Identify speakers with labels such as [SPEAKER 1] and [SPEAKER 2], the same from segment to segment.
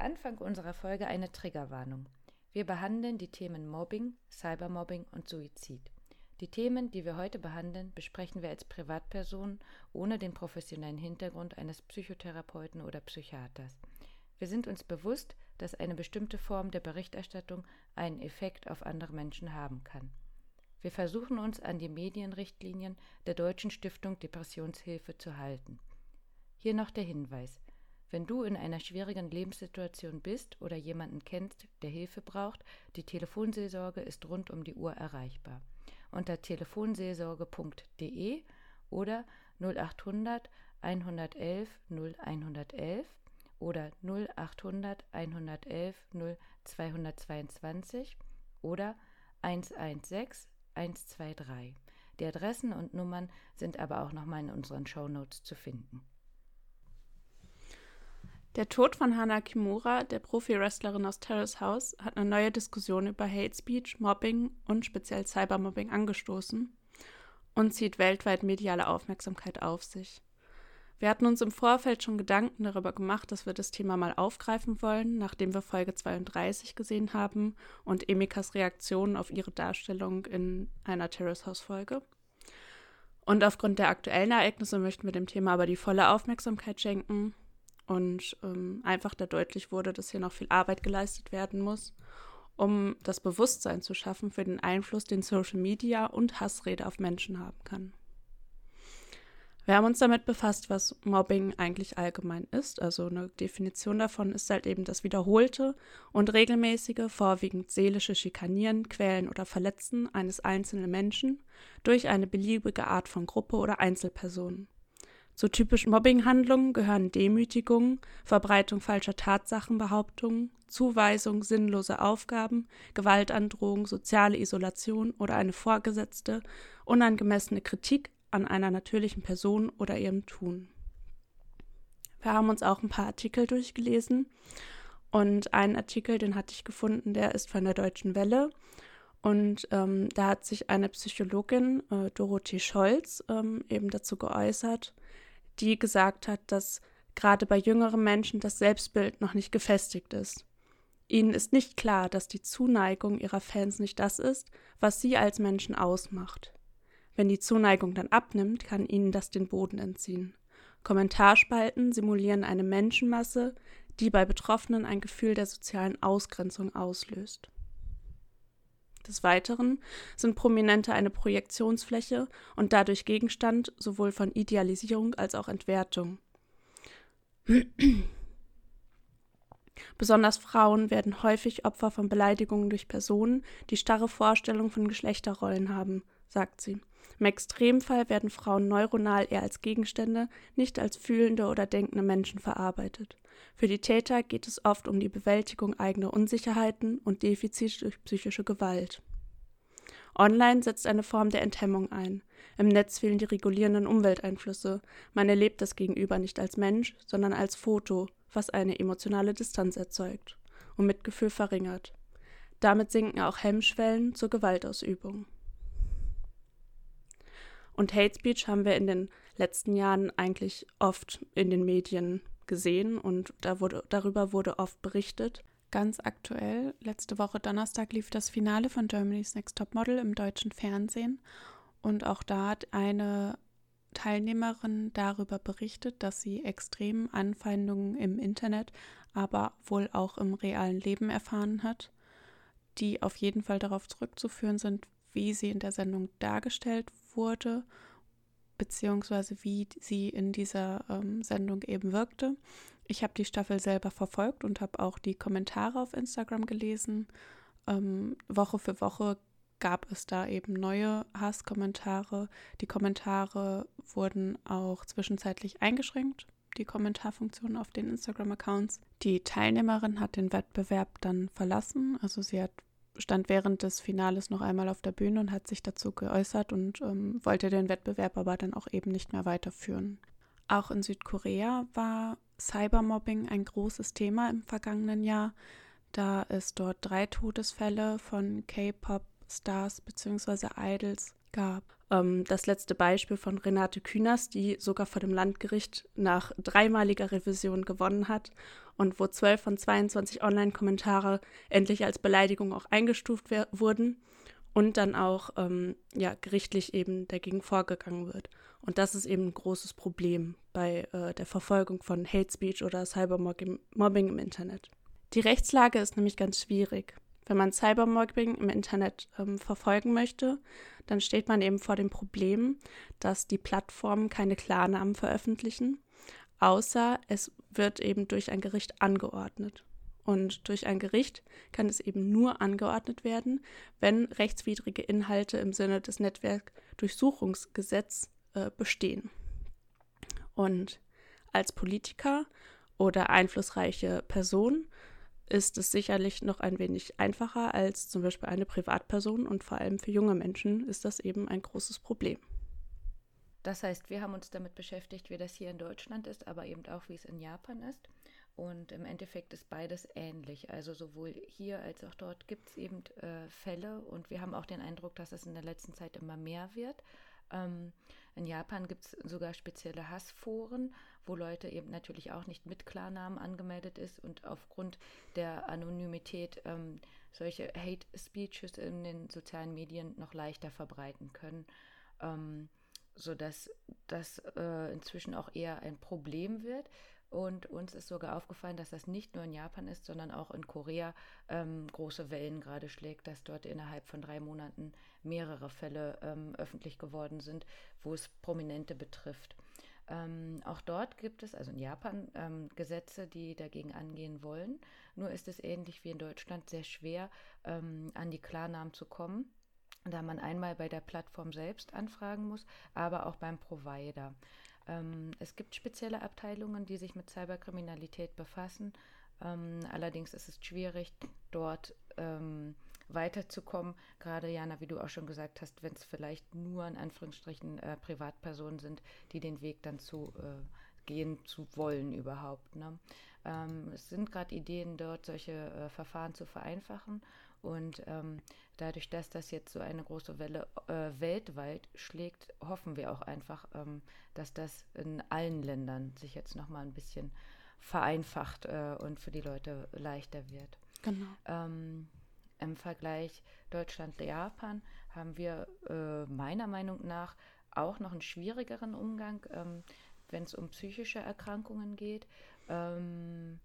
[SPEAKER 1] Anfang unserer Folge eine Triggerwarnung. Wir behandeln die Themen Mobbing, Cybermobbing und Suizid. Die Themen, die wir heute behandeln, besprechen wir als Privatpersonen ohne den professionellen Hintergrund eines Psychotherapeuten oder Psychiaters. Wir sind uns bewusst, dass eine bestimmte Form der Berichterstattung einen Effekt auf andere Menschen haben kann. Wir versuchen uns an die Medienrichtlinien der Deutschen Stiftung Depressionshilfe zu halten. Hier noch der Hinweis. Wenn du in einer schwierigen Lebenssituation bist oder jemanden kennst, der Hilfe braucht, die Telefonseelsorge ist rund um die Uhr erreichbar. Unter telefonseelsorge.de oder 0800 111 0111 oder 0800 111 0222 oder 116 123. Die Adressen und Nummern sind aber auch nochmal in unseren Shownotes zu finden.
[SPEAKER 2] Der Tod von Hana Kimura, der Profi-Wrestlerin aus Terrace House, hat eine neue Diskussion über Hate Speech, Mobbing und speziell Cybermobbing angestoßen und zieht weltweit mediale Aufmerksamkeit auf sich. Wir hatten uns im Vorfeld schon Gedanken darüber gemacht, dass wir das Thema mal aufgreifen wollen, nachdem wir Folge 32 gesehen haben und Emikas Reaktion auf ihre Darstellung in einer Terrace House Folge. Und aufgrund der aktuellen Ereignisse möchten wir dem Thema aber die volle Aufmerksamkeit schenken und ähm, einfach da deutlich wurde, dass hier noch viel Arbeit geleistet werden muss, um das Bewusstsein zu schaffen für den Einfluss, den Social Media und Hassrede auf Menschen haben kann. Wir haben uns damit befasst, was Mobbing eigentlich allgemein ist. Also eine Definition davon ist halt eben das wiederholte und regelmäßige, vorwiegend seelische Schikanieren, Quälen oder Verletzen eines einzelnen Menschen durch eine beliebige Art von Gruppe oder Einzelperson. Zu typischen Mobbinghandlungen gehören Demütigung, Verbreitung falscher Tatsachenbehauptungen, Zuweisung sinnloser Aufgaben, Gewaltandrohung, soziale Isolation oder eine vorgesetzte, unangemessene Kritik an einer natürlichen Person oder ihrem Tun. Wir haben uns auch ein paar Artikel durchgelesen und einen Artikel, den hatte ich gefunden, der ist von der Deutschen Welle und ähm, da hat sich eine Psychologin, äh, Dorothee Scholz, ähm, eben dazu geäußert, die gesagt hat, dass gerade bei jüngeren Menschen das Selbstbild noch nicht gefestigt ist. Ihnen ist nicht klar, dass die Zuneigung ihrer Fans nicht das ist, was sie als Menschen ausmacht. Wenn die Zuneigung dann abnimmt, kann ihnen das den Boden entziehen. Kommentarspalten simulieren eine Menschenmasse, die bei Betroffenen ein Gefühl der sozialen Ausgrenzung auslöst. Des Weiteren sind Prominente eine Projektionsfläche und dadurch Gegenstand sowohl von Idealisierung als auch Entwertung. Besonders Frauen werden häufig Opfer von Beleidigungen durch Personen, die starre Vorstellungen von Geschlechterrollen haben, sagt sie. Im Extremfall werden Frauen neuronal eher als Gegenstände, nicht als fühlende oder denkende Menschen verarbeitet. Für die Täter geht es oft um die Bewältigung eigener Unsicherheiten und Defizite durch psychische Gewalt. Online setzt eine Form der Enthemmung ein. Im Netz fehlen die regulierenden Umwelteinflüsse. Man erlebt das Gegenüber nicht als Mensch, sondern als Foto, was eine emotionale Distanz erzeugt und Mitgefühl verringert. Damit sinken auch Hemmschwellen zur Gewaltausübung. Und Hate Speech haben wir in den letzten Jahren eigentlich oft in den Medien gesehen und da wurde, darüber wurde oft berichtet. Ganz aktuell, letzte Woche Donnerstag lief das Finale von Germany's Next Top Model im deutschen Fernsehen und auch da hat eine Teilnehmerin darüber berichtet, dass sie extremen Anfeindungen im Internet, aber wohl auch im realen Leben erfahren hat, die auf jeden Fall darauf zurückzuführen sind, wie sie in der Sendung dargestellt wurde, beziehungsweise wie sie in dieser ähm, Sendung eben wirkte. Ich habe die Staffel selber verfolgt und habe auch die Kommentare auf Instagram gelesen. Ähm, Woche für Woche gab es da eben neue Hasskommentare. Die Kommentare wurden auch zwischenzeitlich eingeschränkt, die Kommentarfunktion auf den Instagram-Accounts. Die Teilnehmerin hat den Wettbewerb dann verlassen. Also sie hat stand während des Finales noch einmal auf der Bühne und hat sich dazu geäußert und ähm, wollte den Wettbewerb aber dann auch eben nicht mehr weiterführen. Auch in Südkorea war Cybermobbing ein großes Thema im vergangenen Jahr, da es dort drei Todesfälle von K-Pop-Stars bzw. Idols gab. Ähm, das letzte Beispiel von Renate Künast, die sogar vor dem Landgericht nach dreimaliger Revision gewonnen hat und wo 12 von 22 Online-Kommentare endlich als Beleidigung auch eingestuft wurden und dann auch ähm, ja, gerichtlich eben dagegen vorgegangen wird. Und das ist eben ein großes Problem bei äh, der Verfolgung von Hate Speech oder Cybermobbing im Internet. Die Rechtslage ist nämlich ganz schwierig. Wenn man Cybermobbing im Internet ähm, verfolgen möchte, dann steht man eben vor dem Problem, dass die Plattformen keine Klarnamen veröffentlichen, außer es wird eben durch ein Gericht angeordnet. Und durch ein Gericht kann es eben nur angeordnet werden, wenn rechtswidrige Inhalte im Sinne des Netzwerkdurchsuchungsgesetzes äh, bestehen. Und als Politiker oder einflussreiche Person ist es sicherlich noch ein wenig einfacher als zum Beispiel eine Privatperson und vor allem für junge Menschen ist das eben ein großes Problem.
[SPEAKER 1] Das heißt, wir haben uns damit beschäftigt, wie das hier in Deutschland ist, aber eben auch, wie es in Japan ist. Und im Endeffekt ist beides ähnlich. Also sowohl hier als auch dort gibt es eben äh, Fälle und wir haben auch den Eindruck, dass es in der letzten Zeit immer mehr wird. Ähm, in Japan gibt es sogar spezielle Hassforen, wo Leute eben natürlich auch nicht mit Klarnamen angemeldet ist und aufgrund der Anonymität ähm, solche Hate Speeches in den sozialen Medien noch leichter verbreiten können. Ähm, sodass das äh, inzwischen auch eher ein Problem wird. Und uns ist sogar aufgefallen, dass das nicht nur in Japan ist, sondern auch in Korea ähm, große Wellen gerade schlägt, dass dort innerhalb von drei Monaten mehrere Fälle ähm, öffentlich geworden sind, wo es Prominente betrifft. Ähm, auch dort gibt es, also in Japan, ähm, Gesetze, die dagegen angehen wollen. Nur ist es ähnlich wie in Deutschland sehr schwer, ähm, an die Klarnamen zu kommen, da man einmal bei der Plattform selbst anfragen muss, aber auch beim Provider. Ähm, es gibt spezielle Abteilungen, die sich mit Cyberkriminalität befassen. Ähm, allerdings ist es schwierig, dort ähm, weiterzukommen. Gerade Jana, wie du auch schon gesagt hast, wenn es vielleicht nur in Anführungsstrichen äh, Privatpersonen sind, die den Weg dann zu äh, gehen zu wollen überhaupt. Ne? Ähm, es sind gerade Ideen dort, solche äh, Verfahren zu vereinfachen. Und ähm, dadurch, dass das jetzt so eine große Welle äh, weltweit schlägt, hoffen wir auch einfach, ähm, dass das in allen Ländern sich jetzt nochmal ein bisschen vereinfacht äh, und für die Leute leichter wird.
[SPEAKER 2] Genau.
[SPEAKER 1] Im Vergleich Deutschland-Japan haben wir äh, meiner Meinung nach auch noch einen schwierigeren Umgang, ähm, wenn es um psychische Erkrankungen geht. Ähm,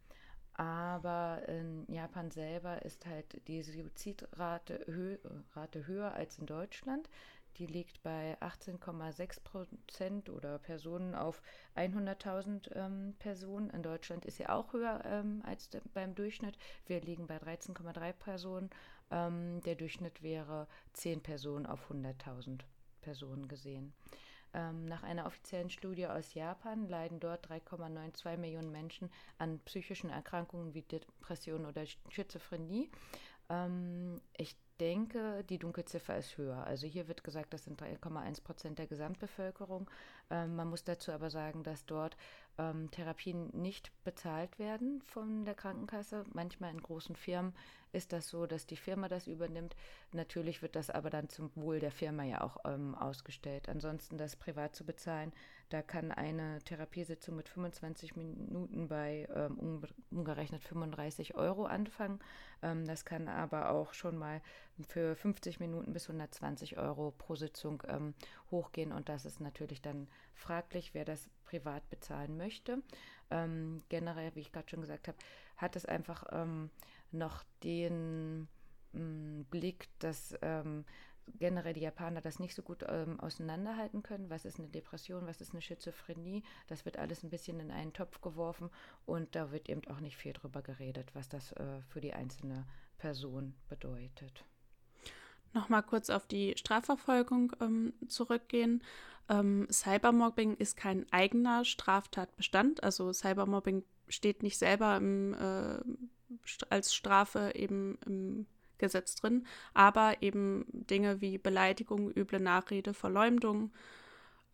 [SPEAKER 1] aber in Japan selber ist halt die Suizidrate hö Rate höher als in Deutschland. Die liegt bei 18,6 Prozent oder Personen auf 100.000 ähm, Personen. In Deutschland ist sie auch höher ähm, als beim Durchschnitt. Wir liegen bei 13,3 Personen. Ähm, der Durchschnitt wäre 10 Personen auf 100.000 Personen gesehen. Ähm, nach einer offiziellen Studie aus Japan leiden dort 3,92 Millionen Menschen an psychischen Erkrankungen wie Depression oder Schizophrenie. Ähm, ich denke, die Dunkelziffer ist höher. Also hier wird gesagt, das sind 3,1 Prozent der Gesamtbevölkerung. Ähm, man muss dazu aber sagen, dass dort ähm, Therapien nicht bezahlt werden von der Krankenkasse. Manchmal in großen Firmen ist das so, dass die Firma das übernimmt. Natürlich wird das aber dann zum Wohl der Firma ja auch ähm, ausgestellt. Ansonsten das privat zu bezahlen, da kann eine Therapiesitzung mit 25 Minuten bei ähm, umgerechnet 35 Euro anfangen. Ähm, das kann aber auch schon mal für 50 Minuten bis 120 Euro pro Sitzung ähm, hochgehen und das ist natürlich dann fraglich, wer das privat bezahlen möchte. Ähm, generell, wie ich gerade schon gesagt habe, hat es einfach ähm, noch den mm, Blick, dass ähm, generell die Japaner das nicht so gut ähm, auseinanderhalten können. Was ist eine Depression, was ist eine Schizophrenie? Das wird alles ein bisschen in einen Topf geworfen und da wird eben auch nicht viel drüber geredet, was das äh, für die einzelne Person bedeutet.
[SPEAKER 2] Nochmal kurz auf die Strafverfolgung ähm, zurückgehen. Ähm, Cybermobbing ist kein eigener Straftatbestand. Also Cybermobbing steht nicht selber im, äh, als Strafe eben im Gesetz drin, aber eben Dinge wie Beleidigung, üble Nachrede, Verleumdung,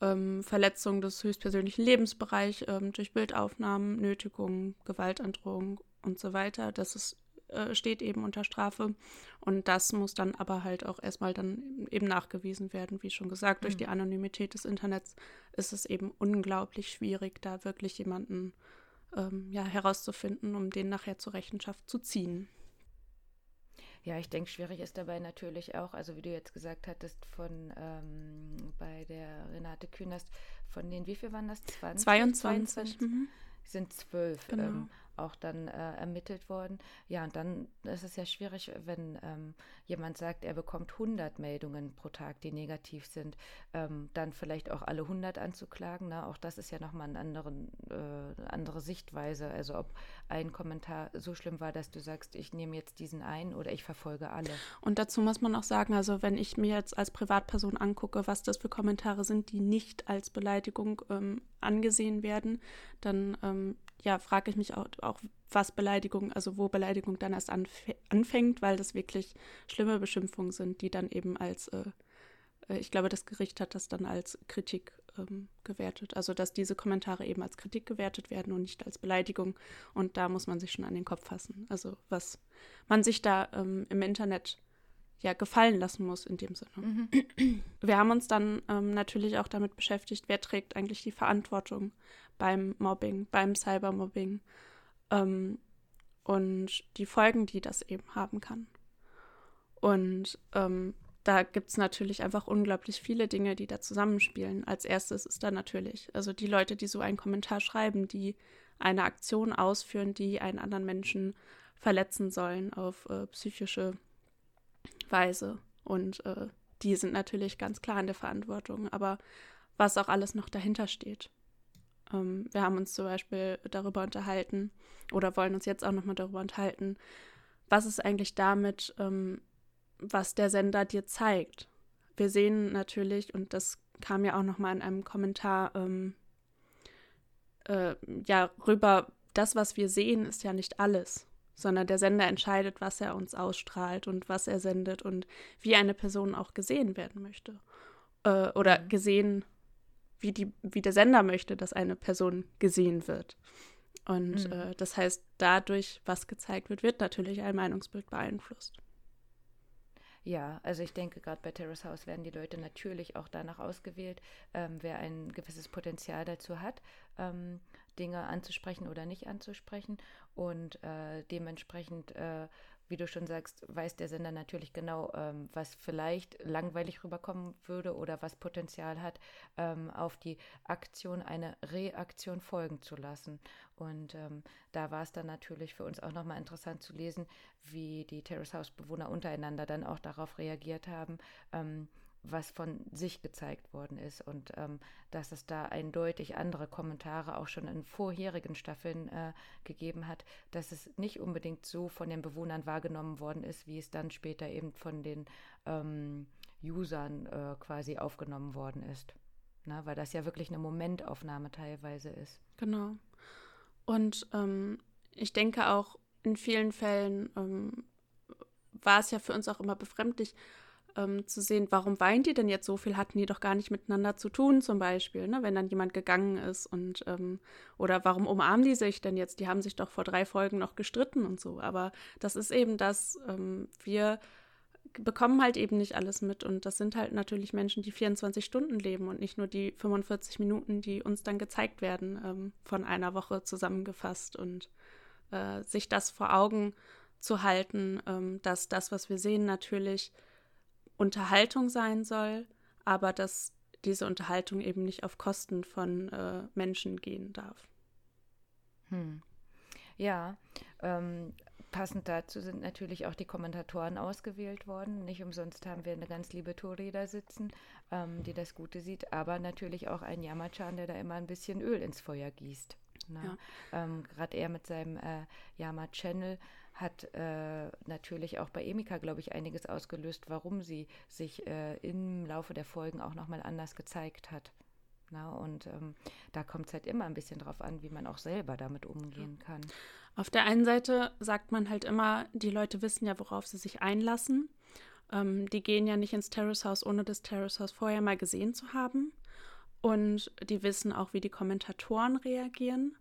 [SPEAKER 2] ähm, Verletzung des höchstpersönlichen Lebensbereichs ähm, durch Bildaufnahmen, Nötigung, Gewaltandrohung und so weiter. Das ist äh, steht eben unter Strafe. Und das muss dann aber halt auch erstmal dann eben nachgewiesen werden. Wie schon gesagt, durch mhm. die Anonymität des Internets ist es eben unglaublich schwierig, da wirklich jemanden ähm, ja, herauszufinden, um den nachher zur Rechenschaft zu ziehen.
[SPEAKER 1] Ja, ich denke, schwierig ist dabei natürlich auch, also wie du jetzt gesagt hattest, von ähm, bei der Renate Künast, von den, wie viel waren das?
[SPEAKER 2] 20? 22. 22 mhm.
[SPEAKER 1] Sind zwölf. Genau. Ähm, auch dann äh, ermittelt worden. Ja, und dann ist es ja schwierig, wenn ähm, jemand sagt, er bekommt 100 Meldungen pro Tag, die negativ sind, ähm, dann vielleicht auch alle 100 anzuklagen. Ne? Auch das ist ja nochmal eine andere, äh, andere Sichtweise. Also ob ein Kommentar so schlimm war, dass du sagst, ich nehme jetzt diesen ein oder ich verfolge alle.
[SPEAKER 2] Und dazu muss man auch sagen, also wenn ich mir jetzt als Privatperson angucke, was das für Kommentare sind, die nicht als Beleidigung ähm, angesehen werden, dann ähm, ja, frage ich mich auch, auch, was Beleidigung, also wo Beleidigung dann erst anf anfängt, weil das wirklich schlimme Beschimpfungen sind, die dann eben als, äh, äh, ich glaube, das Gericht hat das dann als Kritik ähm, gewertet. Also, dass diese Kommentare eben als Kritik gewertet werden und nicht als Beleidigung. Und da muss man sich schon an den Kopf fassen. Also, was man sich da ähm, im Internet ja gefallen lassen muss in dem Sinne. Mhm. Wir haben uns dann ähm, natürlich auch damit beschäftigt, wer trägt eigentlich die Verantwortung beim Mobbing, beim Cybermobbing ähm, und die Folgen, die das eben haben kann. Und ähm, da gibt es natürlich einfach unglaublich viele Dinge, die da zusammenspielen. Als erstes ist da natürlich, also die Leute, die so einen Kommentar schreiben, die eine Aktion ausführen, die einen anderen Menschen verletzen sollen auf äh, psychische Weise. Und äh, die sind natürlich ganz klar in der Verantwortung. Aber was auch alles noch dahinter steht. Ähm, wir haben uns zum Beispiel darüber unterhalten oder wollen uns jetzt auch nochmal darüber unterhalten, was ist eigentlich damit, ähm, was der Sender dir zeigt. Wir sehen natürlich, und das kam ja auch nochmal in einem Kommentar, ähm, äh, ja, rüber, das, was wir sehen, ist ja nicht alles, sondern der Sender entscheidet, was er uns ausstrahlt und was er sendet und wie eine Person auch gesehen werden möchte. Äh, oder mhm. gesehen wie, die, wie der Sender möchte, dass eine Person gesehen wird. Und mhm. äh, das heißt, dadurch, was gezeigt wird, wird natürlich ein Meinungsbild beeinflusst.
[SPEAKER 1] Ja, also ich denke, gerade bei Terrace House werden die Leute natürlich auch danach ausgewählt, ähm, wer ein gewisses Potenzial dazu hat, ähm, Dinge anzusprechen oder nicht anzusprechen. Und äh, dementsprechend äh, wie du schon sagst, weiß der Sender natürlich genau, ähm, was vielleicht langweilig rüberkommen würde oder was Potenzial hat, ähm, auf die Aktion eine Reaktion folgen zu lassen. Und ähm, da war es dann natürlich für uns auch nochmal interessant zu lesen, wie die Terrace House Bewohner untereinander dann auch darauf reagiert haben ähm, was von sich gezeigt worden ist und ähm, dass es da eindeutig andere Kommentare auch schon in vorherigen Staffeln äh, gegeben hat, dass es nicht unbedingt so von den Bewohnern wahrgenommen worden ist, wie es dann später eben von den ähm, Usern äh, quasi aufgenommen worden ist. Na, weil das ja wirklich eine Momentaufnahme teilweise ist.
[SPEAKER 2] Genau. Und ähm, ich denke auch in vielen Fällen ähm, war es ja für uns auch immer befremdlich, ähm, zu sehen, warum weint die denn jetzt so viel? Hatten die doch gar nicht miteinander zu tun, zum Beispiel, ne? wenn dann jemand gegangen ist und ähm, oder warum umarmen die sich denn jetzt? Die haben sich doch vor drei Folgen noch gestritten und so. Aber das ist eben das, ähm, wir bekommen halt eben nicht alles mit und das sind halt natürlich Menschen, die 24 Stunden leben und nicht nur die 45 Minuten, die uns dann gezeigt werden, ähm, von einer Woche zusammengefasst und äh, sich das vor Augen zu halten, ähm, dass das, was wir sehen, natürlich Unterhaltung sein soll, aber dass diese Unterhaltung eben nicht auf Kosten von äh, Menschen gehen darf.
[SPEAKER 1] Hm. Ja, ähm, passend dazu sind natürlich auch die Kommentatoren ausgewählt worden. Nicht umsonst haben wir eine ganz liebe Tori da sitzen, ähm, die das Gute sieht, aber natürlich auch ein Yamachan, der da immer ein bisschen Öl ins Feuer gießt. Ne? Ja. Ähm, Gerade er mit seinem äh, Yama-Channel hat äh, natürlich auch bei Emika, glaube ich, einiges ausgelöst, warum sie sich äh, im Laufe der Folgen auch nochmal anders gezeigt hat. Na, und ähm, da kommt es halt immer ein bisschen drauf an, wie man auch selber damit umgehen kann.
[SPEAKER 2] Auf der einen Seite sagt man halt immer, die Leute wissen ja, worauf sie sich einlassen. Ähm, die gehen ja nicht ins Terrace House, ohne das Terrace House vorher mal gesehen zu haben. Und die wissen auch, wie die Kommentatoren reagieren.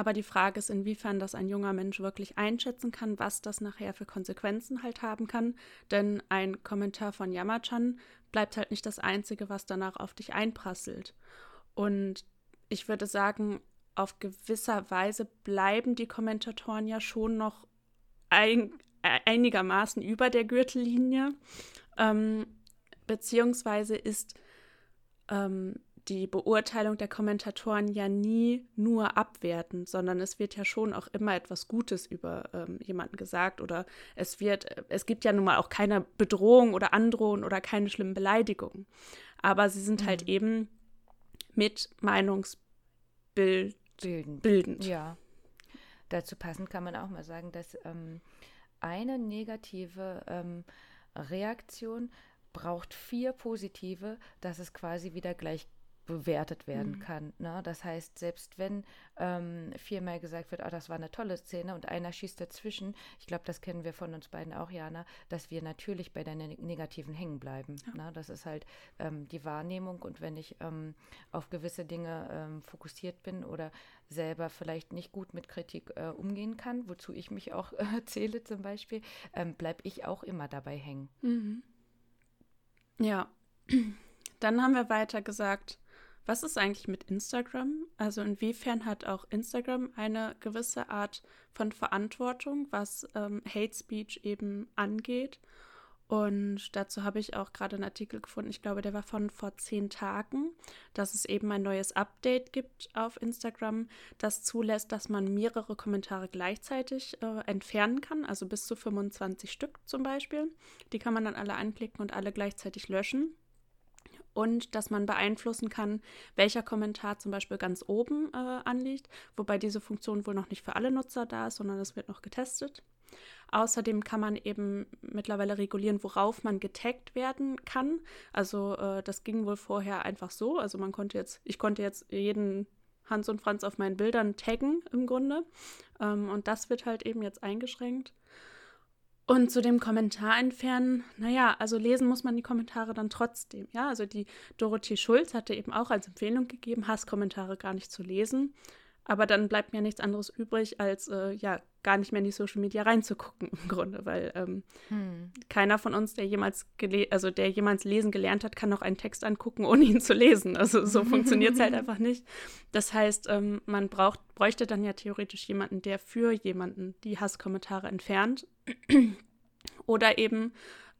[SPEAKER 2] Aber die Frage ist, inwiefern das ein junger Mensch wirklich einschätzen kann, was das nachher für Konsequenzen halt haben kann. Denn ein Kommentar von Yamachan bleibt halt nicht das Einzige, was danach auf dich einprasselt. Und ich würde sagen, auf gewisser Weise bleiben die Kommentatoren ja schon noch ein, einigermaßen über der Gürtellinie. Ähm, beziehungsweise ist ähm, die Beurteilung der Kommentatoren ja nie nur abwertend, sondern es wird ja schon auch immer etwas Gutes über ähm, jemanden gesagt oder es wird, es gibt ja nun mal auch keine Bedrohung oder Androhung oder keine schlimmen Beleidigungen. Aber sie sind halt mhm. halt eben mit Meinungsbild
[SPEAKER 1] bildend.
[SPEAKER 2] bildend.
[SPEAKER 1] Ja. Dazu passend kann man auch mal sagen, dass ähm, eine negative ähm, Reaktion braucht vier positive, dass es quasi wieder gleich bewertet werden mhm. kann. Ne? Das heißt, selbst wenn ähm, viermal gesagt wird, oh, das war eine tolle Szene und einer schießt dazwischen, ich glaube, das kennen wir von uns beiden auch, Jana, dass wir natürlich bei der negativen hängen bleiben. Ja. Ne? Das ist halt ähm, die Wahrnehmung und wenn ich ähm, auf gewisse Dinge ähm, fokussiert bin oder selber vielleicht nicht gut mit Kritik äh, umgehen kann, wozu ich mich auch äh, zähle zum Beispiel, ähm, bleibe ich auch immer dabei hängen.
[SPEAKER 2] Mhm. Ja. Dann haben wir weiter gesagt, was ist eigentlich mit Instagram? Also inwiefern hat auch Instagram eine gewisse Art von Verantwortung, was ähm, Hate Speech eben angeht? Und dazu habe ich auch gerade einen Artikel gefunden, ich glaube, der war von vor zehn Tagen, dass es eben ein neues Update gibt auf Instagram, das zulässt, dass man mehrere Kommentare gleichzeitig äh, entfernen kann, also bis zu 25 Stück zum Beispiel. Die kann man dann alle anklicken und alle gleichzeitig löschen und dass man beeinflussen kann, welcher Kommentar zum Beispiel ganz oben äh, anliegt, wobei diese Funktion wohl noch nicht für alle Nutzer da ist, sondern es wird noch getestet. Außerdem kann man eben mittlerweile regulieren, worauf man getaggt werden kann. Also äh, das ging wohl vorher einfach so. Also man konnte jetzt, ich konnte jetzt jeden Hans und Franz auf meinen Bildern taggen im Grunde. Ähm, und das wird halt eben jetzt eingeschränkt. Und zu dem Kommentar entfernen, naja, also lesen muss man die Kommentare dann trotzdem. Ja, also die Dorothee Schulz hatte eben auch als Empfehlung gegeben, Hasskommentare gar nicht zu lesen. Aber dann bleibt mir nichts anderes übrig, als äh, ja gar nicht mehr in die Social Media reinzugucken im Grunde, weil ähm, hm. keiner von uns, der jemals also der jemals lesen gelernt hat, kann noch einen Text angucken, ohne ihn zu lesen. Also so funktioniert es halt einfach nicht. Das heißt, ähm, man braucht, bräuchte dann ja theoretisch jemanden, der für jemanden die Hasskommentare entfernt. Oder eben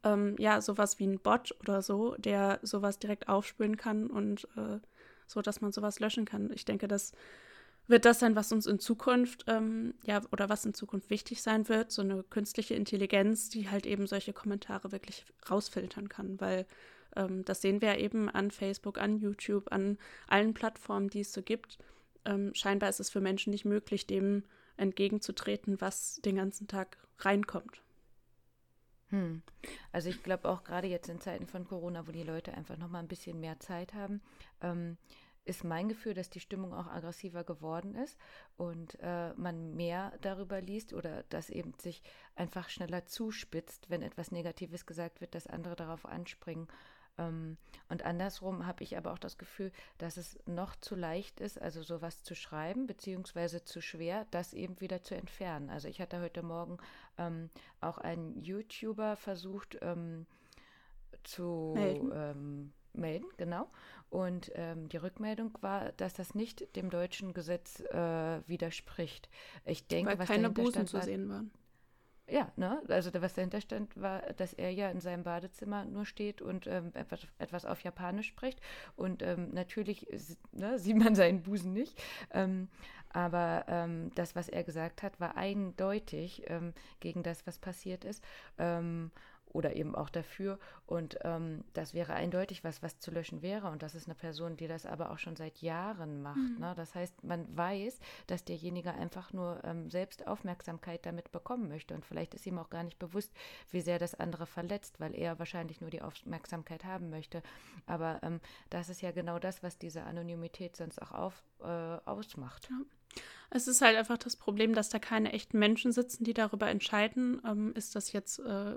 [SPEAKER 2] ähm, ja sowas wie ein Bot oder so, der sowas direkt aufspüren kann und äh, so, dass man sowas löschen kann. Ich denke, das wird das sein, was uns in Zukunft, ähm, ja, oder was in Zukunft wichtig sein wird, so eine künstliche Intelligenz, die halt eben solche Kommentare wirklich rausfiltern kann, weil ähm, das sehen wir eben an Facebook, an YouTube, an allen Plattformen, die es so gibt. Ähm, scheinbar ist es für Menschen nicht möglich, dem entgegenzutreten, was den ganzen Tag reinkommt.
[SPEAKER 1] Hm. Also ich glaube auch gerade jetzt in Zeiten von Corona, wo die Leute einfach noch mal ein bisschen mehr Zeit haben, ähm, ist mein Gefühl, dass die Stimmung auch aggressiver geworden ist und äh, man mehr darüber liest oder dass eben sich einfach schneller zuspitzt, wenn etwas Negatives gesagt wird, dass andere darauf anspringen. Ähm, und andersrum habe ich aber auch das Gefühl, dass es noch zu leicht ist, also sowas zu schreiben, beziehungsweise zu schwer, das eben wieder zu entfernen. Also ich hatte heute Morgen ähm, auch einen YouTuber versucht ähm, zu melden. Ähm, melden, genau. Und ähm, die Rückmeldung war, dass das nicht dem deutschen Gesetz äh, widerspricht. Ich denke,
[SPEAKER 2] Weil
[SPEAKER 1] was
[SPEAKER 2] keine Busen zu sehen waren.
[SPEAKER 1] Ja, ne? Also was dahinter stand, war, dass er ja in seinem Badezimmer nur steht und ähm, etwas, etwas, auf Japanisch spricht. Und ähm, natürlich ne, sieht man seinen Busen nicht. Ähm, aber ähm, das, was er gesagt hat, war eindeutig ähm, gegen das, was passiert ist. Oder eben auch dafür. Und ähm, das wäre eindeutig was, was zu löschen wäre. Und das ist eine Person, die das aber auch schon seit Jahren macht. Mhm. Ne? Das heißt, man weiß, dass derjenige einfach nur ähm, selbst Aufmerksamkeit damit bekommen möchte. Und vielleicht ist ihm auch gar nicht bewusst, wie sehr das andere verletzt, weil er wahrscheinlich nur die Aufmerksamkeit haben möchte. Aber ähm, das ist ja genau das, was diese Anonymität sonst auch auf, äh, ausmacht.
[SPEAKER 2] Ja. Es ist halt einfach das Problem, dass da keine echten Menschen sitzen, die darüber entscheiden, ähm, ist das jetzt äh,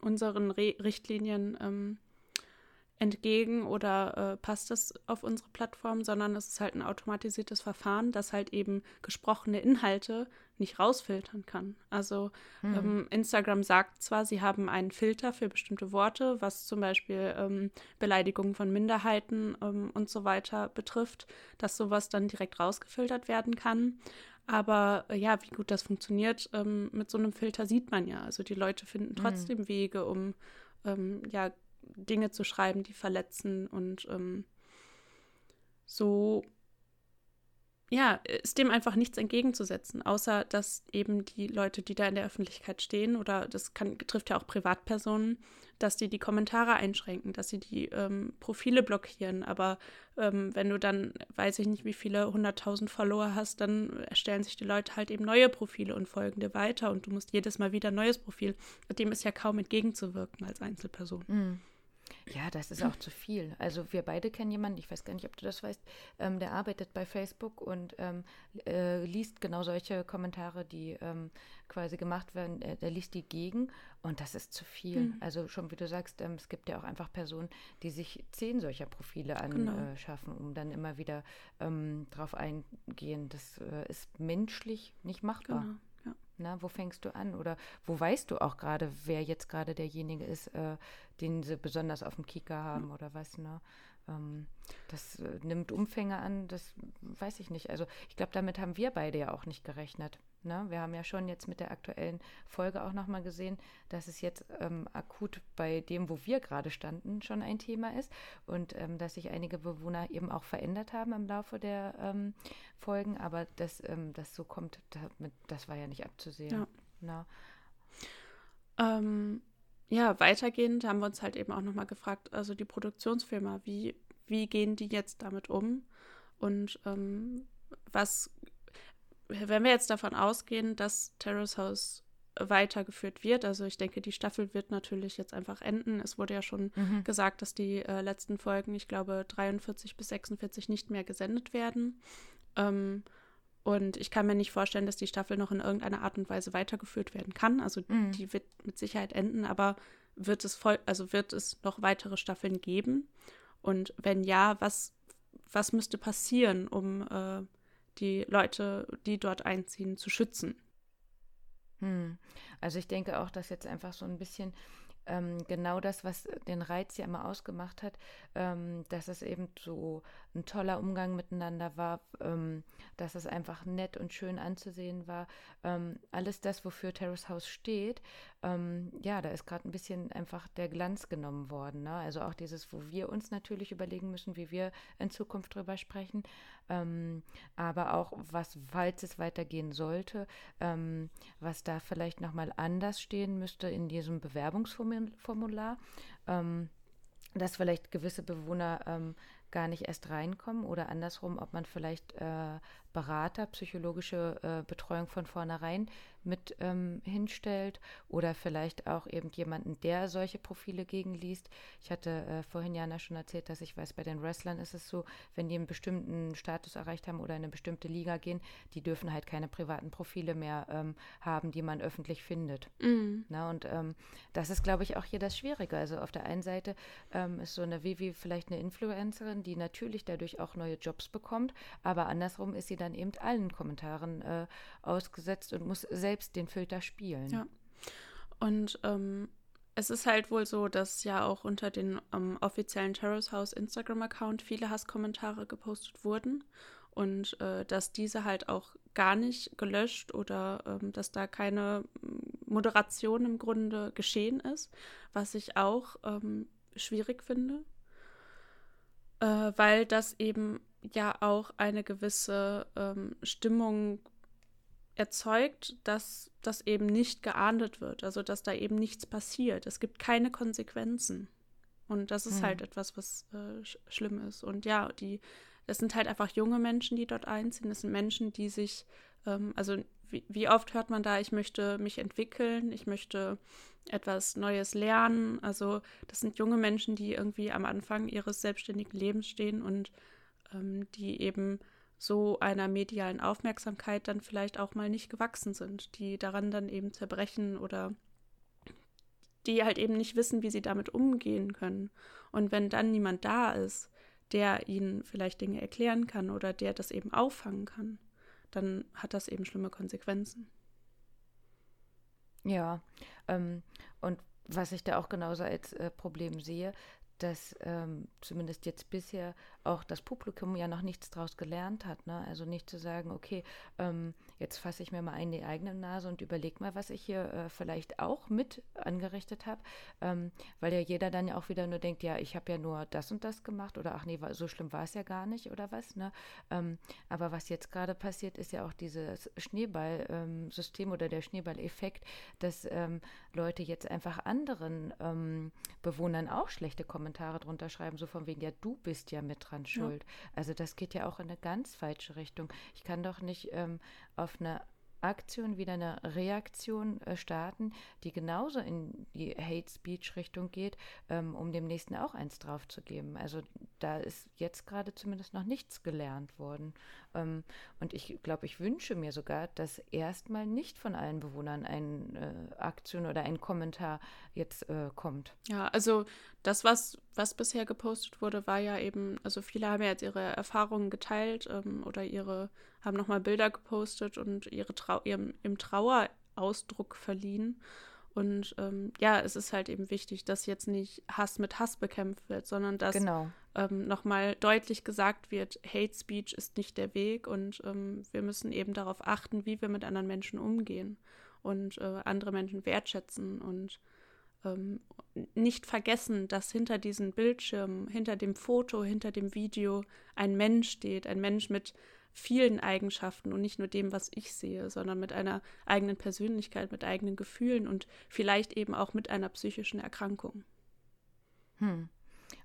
[SPEAKER 2] unseren Re Richtlinien ähm, entgegen oder äh, passt das auf unsere Plattform, sondern es ist halt ein automatisiertes Verfahren, das halt eben gesprochene Inhalte nicht rausfiltern kann. Also mhm. ähm, Instagram sagt zwar, sie haben einen Filter für bestimmte Worte, was zum Beispiel ähm, Beleidigungen von Minderheiten ähm, und so weiter betrifft, dass sowas dann direkt rausgefiltert werden kann. Aber äh, ja, wie gut das funktioniert, ähm, mit so einem Filter sieht man ja. Also die Leute finden mhm. trotzdem mhm. Wege, um ähm, ja Dinge zu schreiben, die verletzen und ähm, so ja, ist dem einfach nichts entgegenzusetzen, außer dass eben die Leute, die da in der Öffentlichkeit stehen, oder das kann, betrifft ja auch Privatpersonen, dass die die Kommentare einschränken, dass sie die ähm, Profile blockieren. Aber ähm, wenn du dann, weiß ich nicht, wie viele hunderttausend Follower hast, dann erstellen sich die Leute halt eben neue Profile und folgen dir weiter und du musst jedes Mal wieder ein neues Profil. Dem ist ja kaum entgegenzuwirken als Einzelperson.
[SPEAKER 1] Mhm. Ja, das ist auch zu viel. Also wir beide kennen jemanden, ich weiß gar nicht, ob du das weißt, ähm, der arbeitet bei Facebook und ähm, äh, liest genau solche Kommentare, die ähm, quasi gemacht werden. Äh, der liest die gegen und das ist zu viel. Mhm. Also schon wie du sagst, ähm, es gibt ja auch einfach Personen, die sich zehn solcher Profile anschaffen, genau. um dann immer wieder ähm, drauf eingehen. Das äh, ist menschlich nicht machbar. Genau. Na, wo fängst du an? Oder wo weißt du auch gerade, wer jetzt gerade derjenige ist, äh, den sie besonders auf dem Kika haben oder was, ne? Ähm, das äh, nimmt Umfänge an, das weiß ich nicht. Also ich glaube, damit haben wir beide ja auch nicht gerechnet. Ne? Wir haben ja schon jetzt mit der aktuellen Folge auch nochmal gesehen, dass es jetzt ähm, akut bei dem, wo wir gerade standen, schon ein Thema ist und ähm, dass sich einige Bewohner eben auch verändert haben im Laufe der ähm, Folgen. Aber dass ähm, das so kommt, damit, das war ja nicht abzusehen. Ja.
[SPEAKER 2] Ähm, ja, weitergehend haben wir uns halt eben auch nochmal gefragt, also die Produktionsfirma, wie, wie gehen die jetzt damit um? Und ähm, was wenn wir jetzt davon ausgehen, dass Terrace House weitergeführt wird, also ich denke, die Staffel wird natürlich jetzt einfach enden. Es wurde ja schon mhm. gesagt, dass die äh, letzten Folgen, ich glaube, 43 bis 46 nicht mehr gesendet werden. Ähm, und ich kann mir nicht vorstellen, dass die Staffel noch in irgendeiner Art und Weise weitergeführt werden kann. Also mhm. die wird mit Sicherheit enden, aber wird es voll, also wird es noch weitere Staffeln geben? Und wenn ja, was, was müsste passieren, um äh, die Leute, die dort einziehen, zu schützen.
[SPEAKER 1] Hm. Also ich denke auch, dass jetzt einfach so ein bisschen ähm, genau das, was den Reiz ja immer ausgemacht hat, ähm, dass es eben so ein toller Umgang miteinander war, ähm, dass es einfach nett und schön anzusehen war. Ähm, alles das, wofür Terrace House steht, ähm, ja, da ist gerade ein bisschen einfach der Glanz genommen worden. Ne? Also auch dieses, wo wir uns natürlich überlegen müssen, wie wir in Zukunft drüber sprechen, ähm, aber auch was, falls es weitergehen sollte, ähm, was da vielleicht nochmal anders stehen müsste in diesem Bewerbungsformular, ähm, dass vielleicht gewisse Bewohner ähm, gar nicht erst reinkommen oder andersrum, ob man vielleicht äh, Berater, psychologische äh, Betreuung von vornherein mit ähm, hinstellt oder vielleicht auch eben jemanden, der solche Profile gegenliest. Ich hatte äh, vorhin Jana schon erzählt, dass ich weiß, bei den Wrestlern ist es so, wenn die einen bestimmten Status erreicht haben oder in eine bestimmte Liga gehen, die dürfen halt keine privaten Profile mehr ähm, haben, die man öffentlich findet. Mhm. Na, und ähm, das ist, glaube ich, auch hier das Schwierige. Also auf der einen Seite ähm, ist so eine Vivi vielleicht eine Influencerin, die natürlich dadurch auch neue Jobs bekommt, aber andersrum ist sie dann eben allen Kommentaren äh, ausgesetzt und muss selbst den Filter spielen.
[SPEAKER 2] Ja. Und ähm, es ist halt wohl so, dass ja auch unter den ähm, offiziellen Terrace House Instagram-Account viele Hasskommentare gepostet wurden und äh, dass diese halt auch gar nicht gelöscht oder ähm, dass da keine Moderation im Grunde geschehen ist, was ich auch ähm, schwierig finde, äh, weil das eben ja auch eine gewisse ähm, Stimmung erzeugt, dass das eben nicht geahndet wird, also dass da eben nichts passiert. Es gibt keine Konsequenzen. Und das ist mhm. halt etwas, was äh, sch schlimm ist. Und ja, die, das sind halt einfach junge Menschen, die dort einziehen. Das sind Menschen, die sich, ähm, also wie, wie, oft hört man da, ich möchte mich entwickeln, ich möchte etwas Neues lernen. Also das sind junge Menschen, die irgendwie am Anfang ihres selbstständigen Lebens stehen und ähm, die eben so einer medialen Aufmerksamkeit dann vielleicht auch mal nicht gewachsen sind, die daran dann eben zerbrechen oder die halt eben nicht wissen, wie sie damit umgehen können. Und wenn dann niemand da ist, der ihnen vielleicht Dinge erklären kann oder der das eben auffangen kann, dann hat das eben schlimme Konsequenzen.
[SPEAKER 1] Ja, ähm, und was ich da auch genauso als äh, Problem sehe, dass ähm, zumindest jetzt bisher auch das Publikum ja noch nichts draus gelernt hat. Ne? Also nicht zu sagen, okay, ähm, jetzt fasse ich mir mal in die eigene Nase und überlege mal, was ich hier äh, vielleicht auch mit angerichtet habe, ähm, weil ja jeder dann ja auch wieder nur denkt, ja, ich habe ja nur das und das gemacht oder ach nee, so schlimm war es ja gar nicht oder was. Ne? Ähm, aber was jetzt gerade passiert, ist ja auch dieses Schneeballsystem oder der Schneeballeffekt, dass ähm, Leute jetzt einfach anderen ähm, Bewohnern auch schlechte Kommentare drunter schreiben, so von wegen, ja, du bist ja mit dran schuld. Ja. Also das geht ja auch in eine ganz falsche Richtung. Ich kann doch nicht ähm, auf eine Aktion wieder eine Reaktion äh, starten, die genauso in die Hate Speech Richtung geht, ähm, um dem nächsten auch eins draufzugeben. Also da ist jetzt gerade zumindest noch nichts gelernt worden. Ähm, und ich glaube, ich wünsche mir sogar, dass erstmal nicht von allen Bewohnern eine äh, Aktion oder ein Kommentar jetzt äh, kommt.
[SPEAKER 2] Ja, also das, was, was bisher gepostet wurde, war ja eben, also viele haben ja jetzt ihre Erfahrungen geteilt ähm, oder ihre, haben nochmal Bilder gepostet und ihre Trau ihrem, im Trauerausdruck verliehen. Und ähm, ja, es ist halt eben wichtig, dass jetzt nicht Hass mit Hass bekämpft wird, sondern dass genau. Ähm, nochmal deutlich gesagt wird, Hate Speech ist nicht der Weg und ähm, wir müssen eben darauf achten, wie wir mit anderen Menschen umgehen und äh, andere Menschen wertschätzen und ähm, nicht vergessen, dass hinter diesen Bildschirmen, hinter dem Foto, hinter dem Video ein Mensch steht, ein Mensch mit vielen Eigenschaften und nicht nur dem, was ich sehe, sondern mit einer eigenen Persönlichkeit, mit eigenen Gefühlen und vielleicht eben auch mit einer psychischen Erkrankung.
[SPEAKER 1] Hm.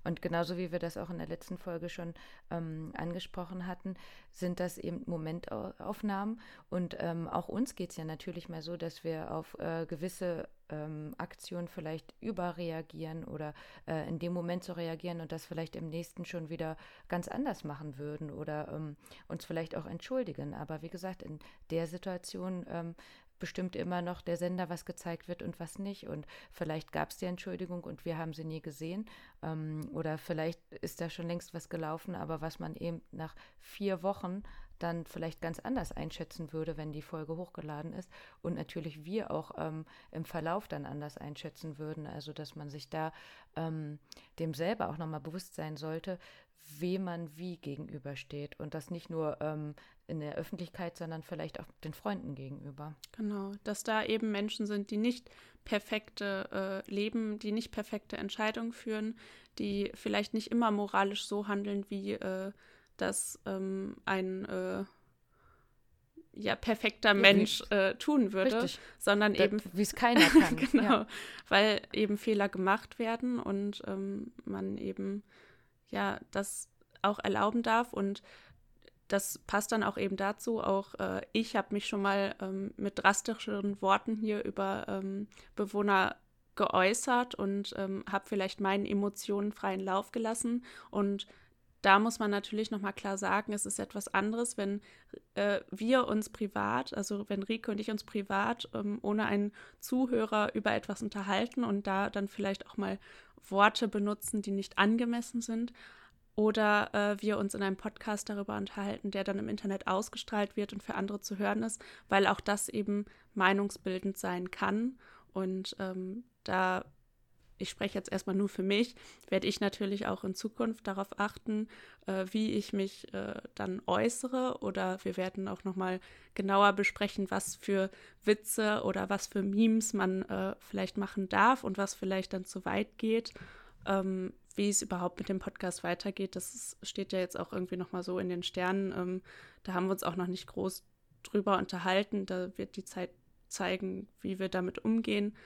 [SPEAKER 1] Und genauso wie wir das auch in der letzten Folge schon ähm, angesprochen hatten, sind das eben Momentaufnahmen. Und ähm, auch uns geht es ja natürlich mal so, dass wir auf äh, gewisse ähm, Aktionen vielleicht überreagieren oder äh, in dem Moment so reagieren und das vielleicht im nächsten schon wieder ganz anders machen würden oder ähm, uns vielleicht auch entschuldigen. Aber wie gesagt, in der Situation ähm, bestimmt immer noch der Sender, was gezeigt wird und was nicht. Und vielleicht gab es die Entschuldigung und wir haben sie nie gesehen. Ähm, oder vielleicht ist da schon längst was gelaufen, aber was man eben nach vier Wochen dann vielleicht ganz anders einschätzen würde, wenn die Folge hochgeladen ist. Und natürlich wir auch ähm, im Verlauf dann anders einschätzen würden. Also dass man sich da ähm, dem selber auch nochmal bewusst sein sollte, wem man wie gegenübersteht. Und das nicht nur ähm, in der Öffentlichkeit, sondern vielleicht auch den Freunden gegenüber.
[SPEAKER 2] Genau, dass da eben Menschen sind, die nicht perfekte äh, Leben, die nicht perfekte Entscheidungen führen, die vielleicht nicht immer moralisch so handeln, wie äh, das ähm, ein äh, ja, perfekter Mensch äh, tun würde, richtig. sondern da, eben
[SPEAKER 1] wie es keiner kann.
[SPEAKER 2] genau, ja. weil eben Fehler gemacht werden und ähm, man eben ja das auch erlauben darf und das passt dann auch eben dazu. Auch äh, ich habe mich schon mal ähm, mit drastischeren Worten hier über ähm, Bewohner geäußert und ähm, habe vielleicht meinen Emotionen freien Lauf gelassen. Und da muss man natürlich nochmal klar sagen, es ist etwas anderes, wenn äh, wir uns privat, also wenn Rike und ich uns privat ähm, ohne einen Zuhörer über etwas unterhalten und da dann vielleicht auch mal Worte benutzen, die nicht angemessen sind oder äh, wir uns in einem Podcast darüber unterhalten, der dann im Internet ausgestrahlt wird und für andere zu hören ist, weil auch das eben meinungsbildend sein kann. Und ähm, da, ich spreche jetzt erstmal nur für mich, werde ich natürlich auch in Zukunft darauf achten, äh, wie ich mich äh, dann äußere. Oder wir werden auch nochmal genauer besprechen, was für Witze oder was für Memes man äh, vielleicht machen darf und was vielleicht dann zu weit geht. Ähm, wie es überhaupt mit dem Podcast weitergeht, das steht ja jetzt auch irgendwie nochmal so in den Sternen. Ähm, da haben wir uns auch noch nicht groß drüber unterhalten. Da wird die Zeit zeigen, wie wir damit umgehen.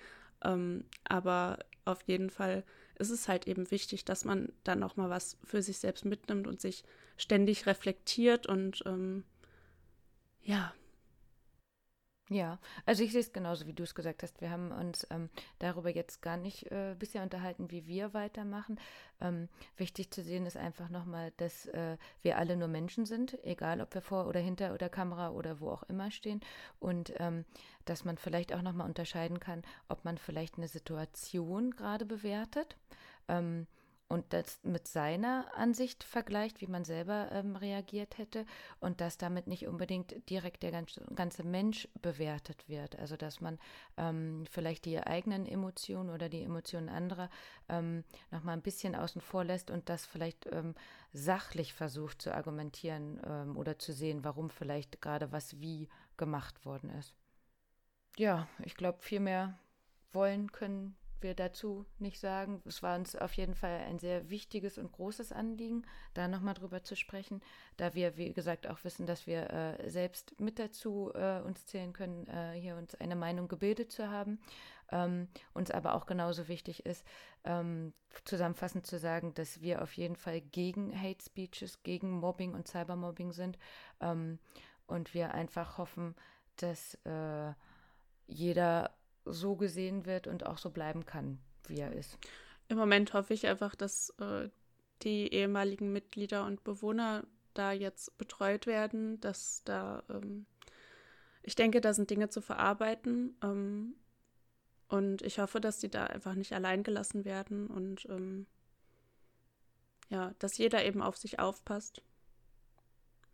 [SPEAKER 2] Ähm, aber auf jeden Fall ist es halt eben wichtig, dass man dann auch mal was für sich selbst mitnimmt und sich ständig reflektiert und ähm, ja.
[SPEAKER 1] Ja, also ich sehe es genauso, wie du es gesagt hast. Wir haben uns ähm, darüber jetzt gar nicht äh, bisher unterhalten, wie wir weitermachen. Ähm, wichtig zu sehen ist einfach nochmal, dass äh, wir alle nur Menschen sind, egal ob wir vor oder hinter oder Kamera oder wo auch immer stehen. Und ähm, dass man vielleicht auch nochmal unterscheiden kann, ob man vielleicht eine Situation gerade bewertet. Ähm, und das mit seiner Ansicht vergleicht, wie man selber ähm, reagiert hätte und dass damit nicht unbedingt direkt der ganze, ganze Mensch bewertet wird. Also dass man ähm, vielleicht die eigenen Emotionen oder die Emotionen anderer ähm, nochmal ein bisschen außen vor lässt und das vielleicht ähm, sachlich versucht zu argumentieren ähm, oder zu sehen, warum vielleicht gerade was wie gemacht worden ist. Ja, ich glaube, viel mehr wollen können wir dazu nicht sagen. Es war uns auf jeden Fall ein sehr wichtiges und großes Anliegen, da nochmal drüber zu sprechen, da wir, wie gesagt, auch wissen, dass wir äh, selbst mit dazu äh, uns zählen können, äh, hier uns eine Meinung gebildet zu haben. Ähm, uns aber auch genauso wichtig ist, ähm, zusammenfassend zu sagen, dass wir auf jeden Fall gegen Hate Speeches, gegen Mobbing und Cybermobbing sind ähm, und wir einfach hoffen, dass äh, jeder so gesehen wird und auch so bleiben kann, wie er ist.
[SPEAKER 2] Im Moment hoffe ich einfach, dass äh, die ehemaligen Mitglieder und Bewohner da jetzt betreut werden, dass da, ähm, ich denke, da sind Dinge zu verarbeiten. Ähm, und ich hoffe, dass die da einfach nicht allein gelassen werden und ähm, ja, dass jeder eben auf sich aufpasst,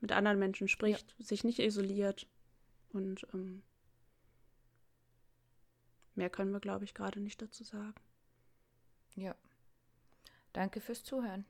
[SPEAKER 2] mit anderen Menschen spricht, ja. sich nicht isoliert und ähm, Mehr können wir, glaube ich, gerade nicht dazu sagen.
[SPEAKER 1] Ja. Danke fürs Zuhören.